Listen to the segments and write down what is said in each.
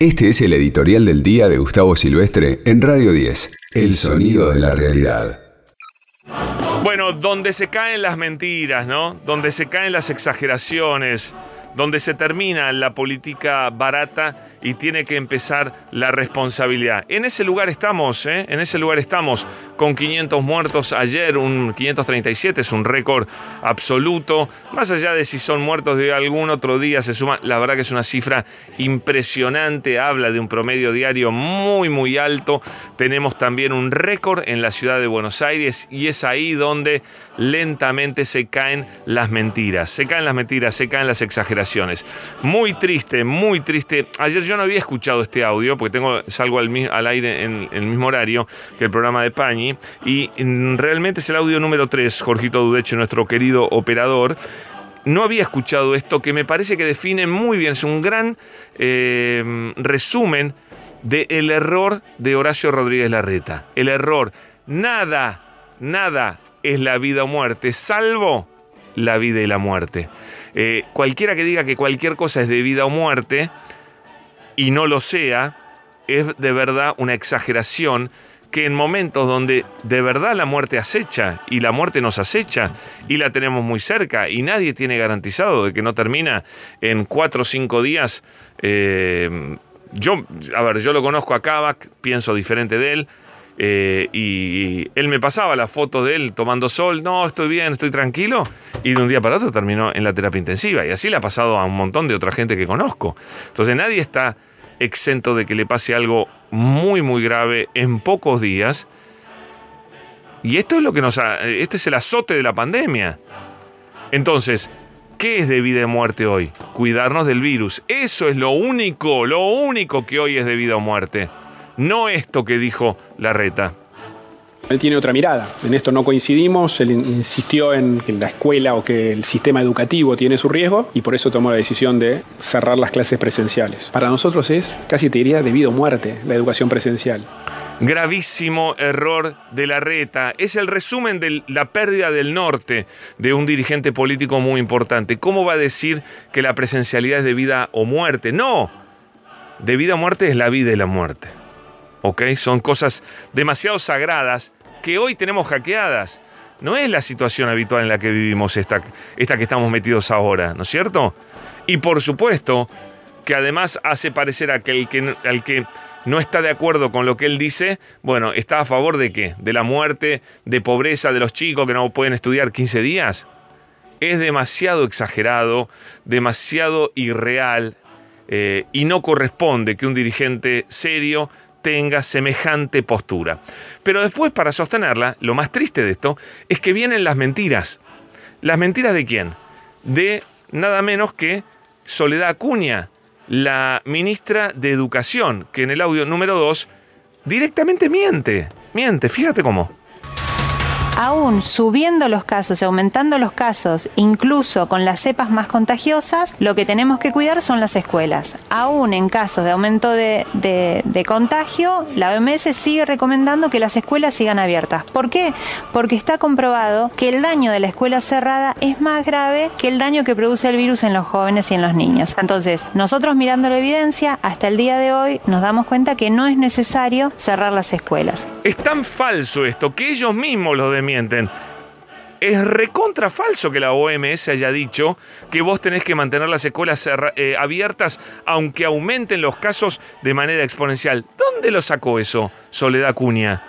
Este es el editorial del día de Gustavo Silvestre en Radio 10, El sonido de la realidad. Bueno, donde se caen las mentiras, ¿no? Donde se caen las exageraciones, donde se termina la política barata y tiene que empezar la responsabilidad. En ese lugar estamos, ¿eh? en ese lugar estamos, con 500 muertos ayer, un 537 es un récord absoluto, más allá de si son muertos de algún otro día, se suma, la verdad que es una cifra impresionante, habla de un promedio diario muy, muy alto, tenemos también un récord en la ciudad de Buenos Aires y es ahí donde lentamente se caen las mentiras, se caen las mentiras, se caen las exageraciones. Muy triste, muy triste. Ayer yo no había escuchado este audio porque tengo, salgo al, aire en, el mismo horario que el programa de Pañi y mm, realmente es el audio número 3, Jorgito Dudeche, nuestro querido operador no había escuchado esto que me parece que define muy bien, es un gran eh, resumen del error de Horacio Rodríguez Larreta. El error. Nada, nada es la vida o muerte, salvo la vida y la muerte. Eh, cualquiera que diga que cualquier cosa es de vida o muerte, y no lo sea, es de verdad una exageración que en momentos donde de verdad la muerte acecha y la muerte nos acecha y la tenemos muy cerca y nadie tiene garantizado de que no termina en cuatro o cinco días, eh, yo, a ver, yo lo conozco a Kavak, pienso diferente de él, eh, y él me pasaba la foto de él tomando sol, no, estoy bien, estoy tranquilo, y de un día para otro terminó en la terapia intensiva. Y así le ha pasado a un montón de otra gente que conozco. Entonces nadie está exento de que le pase algo muy, muy grave en pocos días. Y esto es lo que nos ha, este es el azote de la pandemia. Entonces, ¿qué es de vida o muerte hoy? Cuidarnos del virus. Eso es lo único, lo único que hoy es de vida o muerte. No esto que dijo Larreta. Él tiene otra mirada. En esto no coincidimos. Él insistió en que la escuela o que el sistema educativo tiene su riesgo y por eso tomó la decisión de cerrar las clases presenciales. Para nosotros es, casi te diría, debido a muerte la educación presencial. Gravísimo error de la reta. Es el resumen de la pérdida del norte de un dirigente político muy importante. ¿Cómo va a decir que la presencialidad es de vida o muerte? No. De vida o muerte es la vida y la muerte. ¿Ok? Son cosas demasiado sagradas que hoy tenemos hackeadas. No es la situación habitual en la que vivimos esta, esta que estamos metidos ahora, ¿no es cierto? Y por supuesto que además hace parecer a que, que, al que no está de acuerdo con lo que él dice, bueno, está a favor de qué? De la muerte, de pobreza de los chicos que no pueden estudiar 15 días. Es demasiado exagerado, demasiado irreal eh, y no corresponde que un dirigente serio tenga semejante postura. Pero después, para sostenerla, lo más triste de esto es que vienen las mentiras. ¿Las mentiras de quién? De nada menos que Soledad Acuña, la ministra de Educación, que en el audio número 2 directamente miente. Miente, fíjate cómo aún subiendo los casos, aumentando los casos, incluso con las cepas más contagiosas, lo que tenemos que cuidar son las escuelas. Aún en casos de aumento de, contagio, la OMS sigue recomendando que las escuelas sigan abiertas. ¿Por qué? Porque está comprobado que el daño de la escuela cerrada es más grave que el daño que produce el virus en los jóvenes y en los niños. Entonces, nosotros mirando la evidencia, hasta el día de hoy nos damos cuenta que no es necesario cerrar las escuelas. Es tan falso esto que ellos mismos lo de mienten. Es recontra falso que la OMS haya dicho que vos tenés que mantener las escuelas eh, abiertas aunque aumenten los casos de manera exponencial. ¿Dónde lo sacó eso, Soledad Cuña?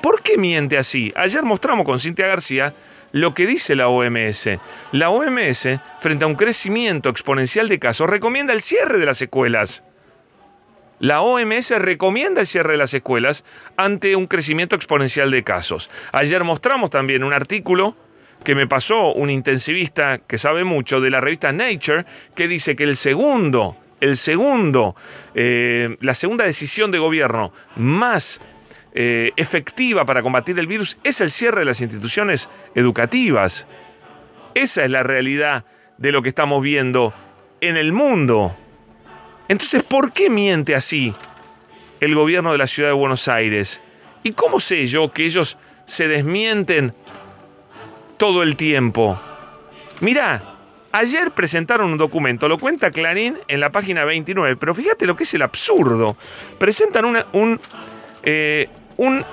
¿Por qué miente así? Ayer mostramos con Cintia García lo que dice la OMS. La OMS, frente a un crecimiento exponencial de casos, recomienda el cierre de las escuelas. La OMS recomienda el cierre de las escuelas ante un crecimiento exponencial de casos. Ayer mostramos también un artículo que me pasó un intensivista que sabe mucho de la revista Nature, que dice que el segundo, el segundo, eh, la segunda decisión de gobierno más eh, efectiva para combatir el virus es el cierre de las instituciones educativas. Esa es la realidad de lo que estamos viendo en el mundo. Entonces, ¿por qué miente así el gobierno de la ciudad de Buenos Aires? ¿Y cómo sé yo que ellos se desmienten todo el tiempo? Mirá, Ayer presentaron un documento, lo cuenta Clarín en la página 29, pero fíjate lo que es el absurdo. Presentan un, eh, un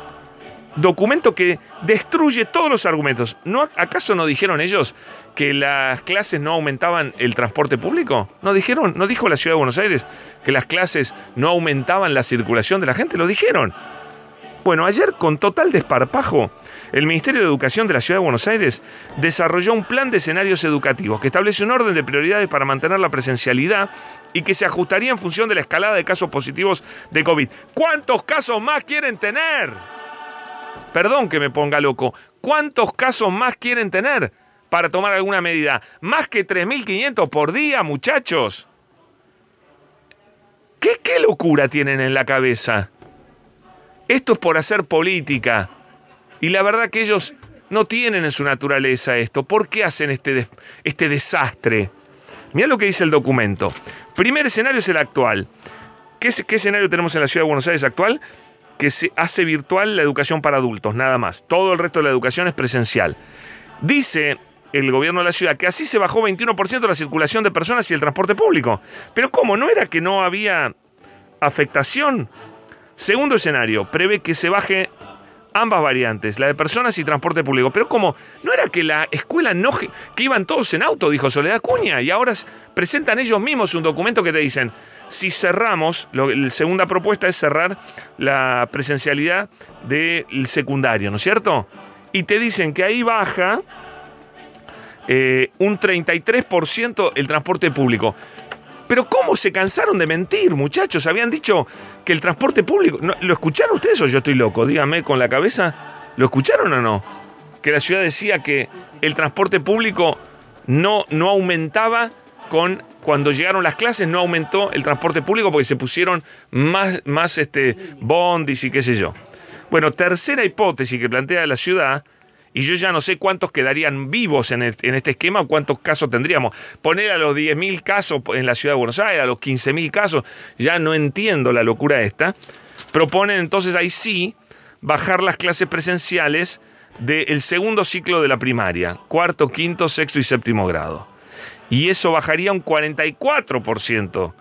documento que destruye todos los argumentos. ¿No, ¿Acaso no dijeron ellos que las clases no aumentaban el transporte público? ¿No dijeron, no dijo la ciudad de Buenos Aires que las clases no aumentaban la circulación de la gente? Lo dijeron. Bueno, ayer con total desparpajo, el Ministerio de Educación de la Ciudad de Buenos Aires desarrolló un plan de escenarios educativos que establece un orden de prioridades para mantener la presencialidad y que se ajustaría en función de la escalada de casos positivos de COVID. ¿Cuántos casos más quieren tener? Perdón que me ponga loco. ¿Cuántos casos más quieren tener para tomar alguna medida? ¿Más que 3.500 por día, muchachos? ¿Qué, ¿Qué locura tienen en la cabeza? Esto es por hacer política. Y la verdad que ellos no tienen en su naturaleza esto. ¿Por qué hacen este, este desastre? Mira lo que dice el documento. Primer escenario es el actual. ¿Qué, ¿Qué, escenario tenemos en la ciudad de Buenos Aires actual? Que se hace virtual la educación para adultos, nada más. Todo el resto de la educación es presencial. Dice el gobierno de la ciudad que así se bajó 21% la circulación de personas y el transporte público. Pero ¿cómo? ¿No era que no había afectación? Segundo escenario, prevé que se baje ambas variantes, la de personas y transporte público. Pero como no era que la escuela no que iban todos en auto, dijo Soledad Cuña, y ahora presentan ellos mismos un documento que te dicen, si cerramos, la segunda propuesta es cerrar la presencialidad del secundario, ¿no es cierto? Y te dicen que ahí baja eh, un 33% el transporte público. Pero ¿cómo se cansaron de mentir, muchachos? Habían dicho que el transporte público... ¿Lo escucharon ustedes o yo estoy loco? Dígame con la cabeza. ¿Lo escucharon o no? Que la ciudad decía que el transporte público no, no aumentaba con... Cuando llegaron las clases no aumentó el transporte público porque se pusieron más, más este, bondis y qué sé yo. Bueno, tercera hipótesis que plantea la ciudad y yo ya no sé cuántos quedarían vivos en, este esquema o cuántos casos tendríamos. Poner a los 10.000 casos en la ciudad de Buenos Aires, a los 15.000 casos, ya no entiendo la locura esta. Proponen entonces ahí sí bajar las clases presenciales del segundo ciclo de la primaria, cuarto, quinto, sexto y séptimo grado. Y eso bajaría un 44%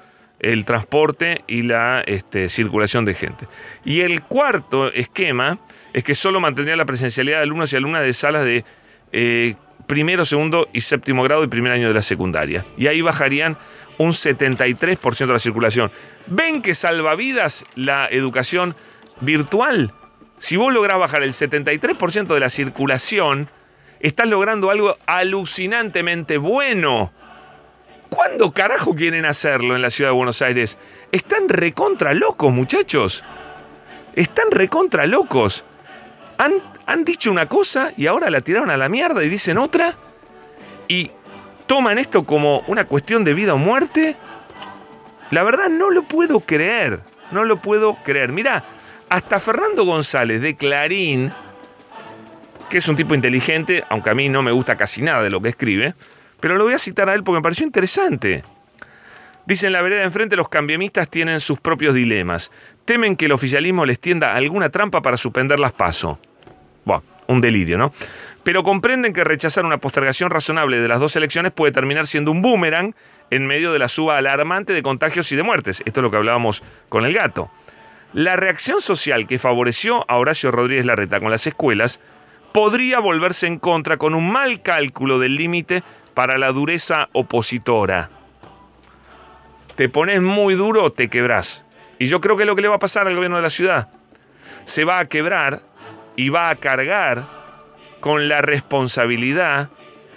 el transporte y la este, circulación de gente. Y el cuarto esquema es que solo mantendría la presencialidad de alumnos y alumnas de salas de eh, primero, segundo y séptimo grado y primer año de la secundaria. Y ahí bajarían un 73% de la circulación. ¿Ven que salva vidas la educación virtual? Si vos lográs bajar el 73% de la circulación, estás logrando algo alucinantemente bueno ¿Cuándo carajo quieren hacerlo en la ciudad de Buenos Aires? Están recontra locos, muchachos. Están recontra locos. Han, han dicho una cosa y ahora la tiraron a la mierda y dicen otra. Y toman esto como una cuestión de vida o muerte. La verdad no lo puedo creer. No lo puedo creer. Mira, hasta Fernando González de Clarín, que es un tipo inteligente, aunque a mí no me gusta casi nada de lo que escribe, pero lo voy a citar a él porque me pareció interesante. Dice, en la vereda de enfrente los cambiamistas tienen sus propios dilemas. Temen que el oficialismo les tienda alguna trampa para suspender las pasos. Bueno, un delirio, ¿no? Pero comprenden que rechazar una postergación razonable de las dos elecciones puede terminar siendo un boomerang en medio de la suba alarmante de contagios y de muertes. Esto es lo que hablábamos con el gato. La reacción social que favoreció a Horacio Rodríguez Larreta con las escuelas podría volverse en contra con un mal cálculo del límite para la dureza opositora. Te pones muy duro, te quebrás. Y yo creo que es lo que le va a pasar al gobierno de la ciudad. Se va a quebrar y va a cargar con la responsabilidad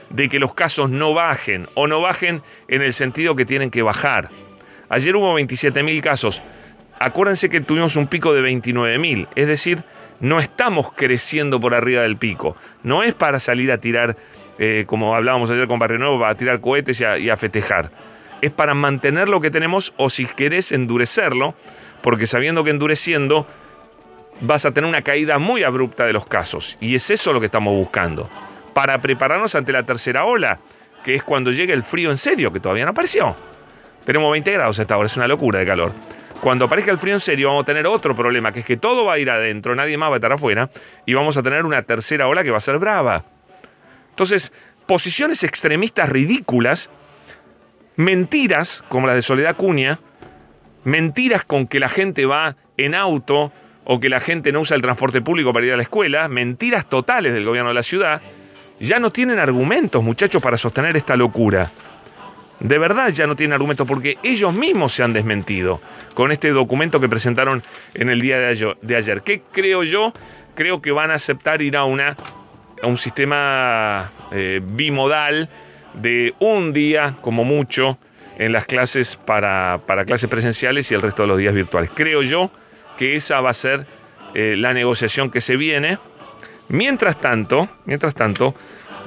de que los casos no bajen o no bajen en el sentido que tienen que bajar. Ayer hubo 27.000 casos. Acuérdense que tuvimos un pico de 29.000. Es decir, no estamos creciendo por arriba del pico. No es para salir a tirar eh, como hablábamos ayer con Barrio Nuevo, a tirar cohetes y a, y a festejar. Es para mantener lo que tenemos o si querés endurecerlo, porque sabiendo que endureciendo vas a tener una caída muy abrupta de los casos. Y es eso lo que estamos buscando. Para prepararnos ante la tercera ola, que es cuando llegue el frío en serio, que todavía no apareció. Tenemos 20 grados hasta ahora, es una locura de calor. Cuando aparezca el frío en serio, vamos a tener otro problema, que es que todo va a ir adentro, nadie más va a estar afuera, y vamos a tener una tercera ola que va a ser brava. Entonces, posiciones extremistas ridículas, mentiras como las de Soledad Cuña, mentiras con que la gente va en auto o que la gente no usa el transporte público para ir a la escuela, mentiras totales del gobierno de la ciudad, ya no tienen argumentos, muchachos, para sostener esta locura. De verdad ya no tienen argumentos porque ellos mismos se han desmentido con este documento que presentaron en el día de ayer. ¿Qué creo yo? Creo que van a aceptar ir a, una, a un sistema eh, bimodal de un día, como mucho, en las clases para, para, clases presenciales y el resto de los días virtuales. Creo yo que esa va a ser eh, la negociación que se viene. Mientras tanto, mientras tanto,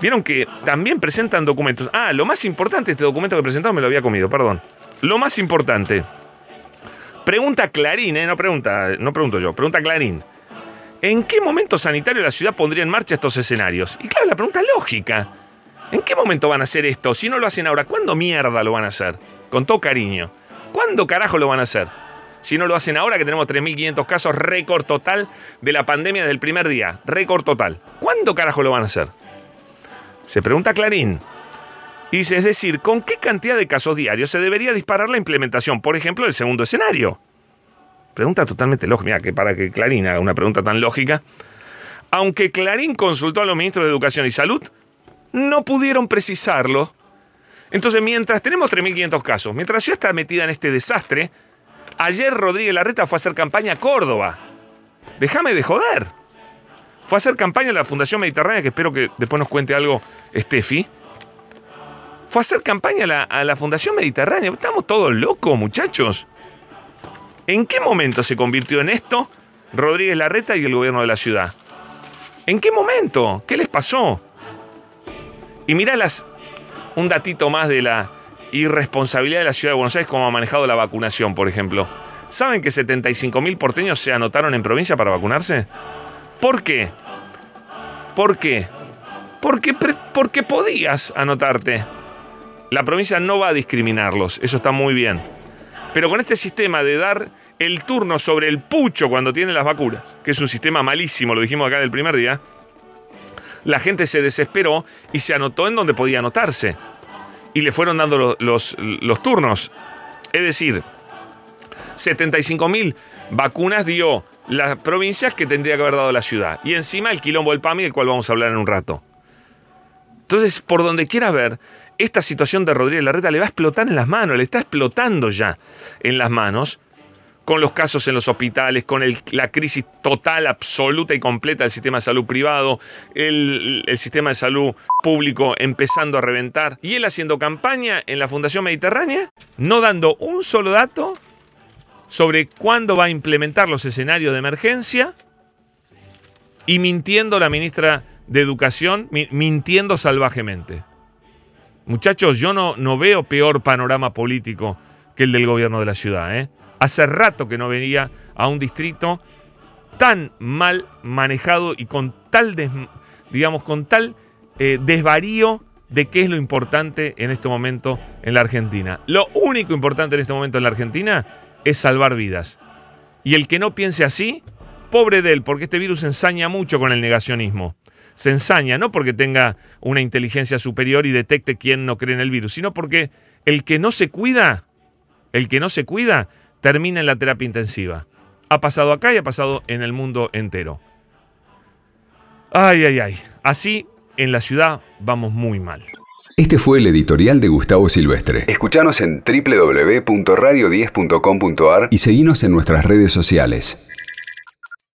vieron que también presentan documentos. Ah, lo más importante, este documento que presentaron me lo había comido, perdón. Lo más importante. Pregunta Clarín, eh, no pregunta, no pregunto yo, pregunta Clarín. ¿En qué momento sanitario la ciudad pondría en marcha estos escenarios? Y claro, la pregunta lógica. ¿En qué momento van a hacer esto? Si no lo hacen ahora, ¿cuándo mierda lo van a hacer? Con todo cariño. ¿Cuándo carajo lo van a hacer? Si no lo hacen ahora, que tenemos 3.500 casos, récord total de la pandemia desde el primer día. Récord total. ¿Cuándo carajo lo van a hacer? Se pregunta Clarín. dice, es decir, ¿con qué cantidad de casos diarios se debería disparar la implementación, por ejemplo, del segundo escenario? Pregunta totalmente lógica. Mira, que para que Clarín haga una pregunta tan lógica. Aunque Clarín consultó a los ministros de Educación y Salud, no pudieron precisarlo. Entonces, mientras tenemos 3.500 casos, mientras ciudad está metida en este desastre, ayer Rodríguez Larreta fue a hacer campaña a Córdoba. Déjame de joder. Fue a hacer campaña a la Fundación Mediterránea, que espero que después nos cuente algo Steffi. Fue a hacer campaña a la Fundación Mediterránea. Estamos todos locos, muchachos. ¿En qué momento se convirtió en esto Rodríguez Larreta y el gobierno de la ciudad? ¿En qué momento? ¿Qué les pasó? Y mirá un datito más de la irresponsabilidad de la ciudad de Buenos Aires, como ha manejado la vacunación, por ejemplo. ¿Saben que 75.000 porteños se anotaron en provincia para vacunarse? ¿Por qué? ¿Por qué? Porque, porque podías anotarte. La provincia no va a discriminarlos, eso está muy bien. Pero con este sistema de dar el turno sobre el pucho cuando tiene las vacunas, que es un sistema malísimo, lo dijimos acá del primer día, la gente se desesperó y se anotó en donde podía anotarse. Y le fueron dando los, turnos. Es decir, 75 mil vacunas dio las provincias que tendría que haber dado la ciudad. Y encima el quilombo del PAMI, del cual vamos a hablar en un rato. Entonces, por donde quiera ver, esta situación de Rodríguez Larreta le va a explotar en las manos, le está explotando ya en las manos, con los casos en los hospitales, con la crisis total, absoluta y completa del sistema de salud privado, el, el, sistema de salud público empezando a reventar, y él haciendo campaña en la Fundación Mediterránea, no dando un solo dato sobre cuándo va a implementar los escenarios de emergencia, y mintiendo la ministra de Educación, mintiendo salvajemente. Muchachos, yo no, no veo peor panorama político que el del gobierno de la ciudad. ¿eh? Hace rato que no venía a un distrito tan mal manejado y con tal, digamos, con tal eh, desvarío de qué es lo importante en este momento en la Argentina. Lo único importante en este momento en la Argentina es salvar vidas. Y el que no piense así, pobre de él, porque este virus ensaña mucho con el negacionismo se ensaña, no porque tenga una inteligencia superior y detecte quién no cree en el virus, sino porque el que no se cuida, el que no se cuida, termina en la terapia intensiva. Ha pasado acá y ha pasado en el mundo entero. Ay, ay, ay. Así en la ciudad vamos muy mal. Este fue el editorial de Gustavo Silvestre. Escuchanos en www.radio10.com.ar y seguinos en nuestras redes sociales.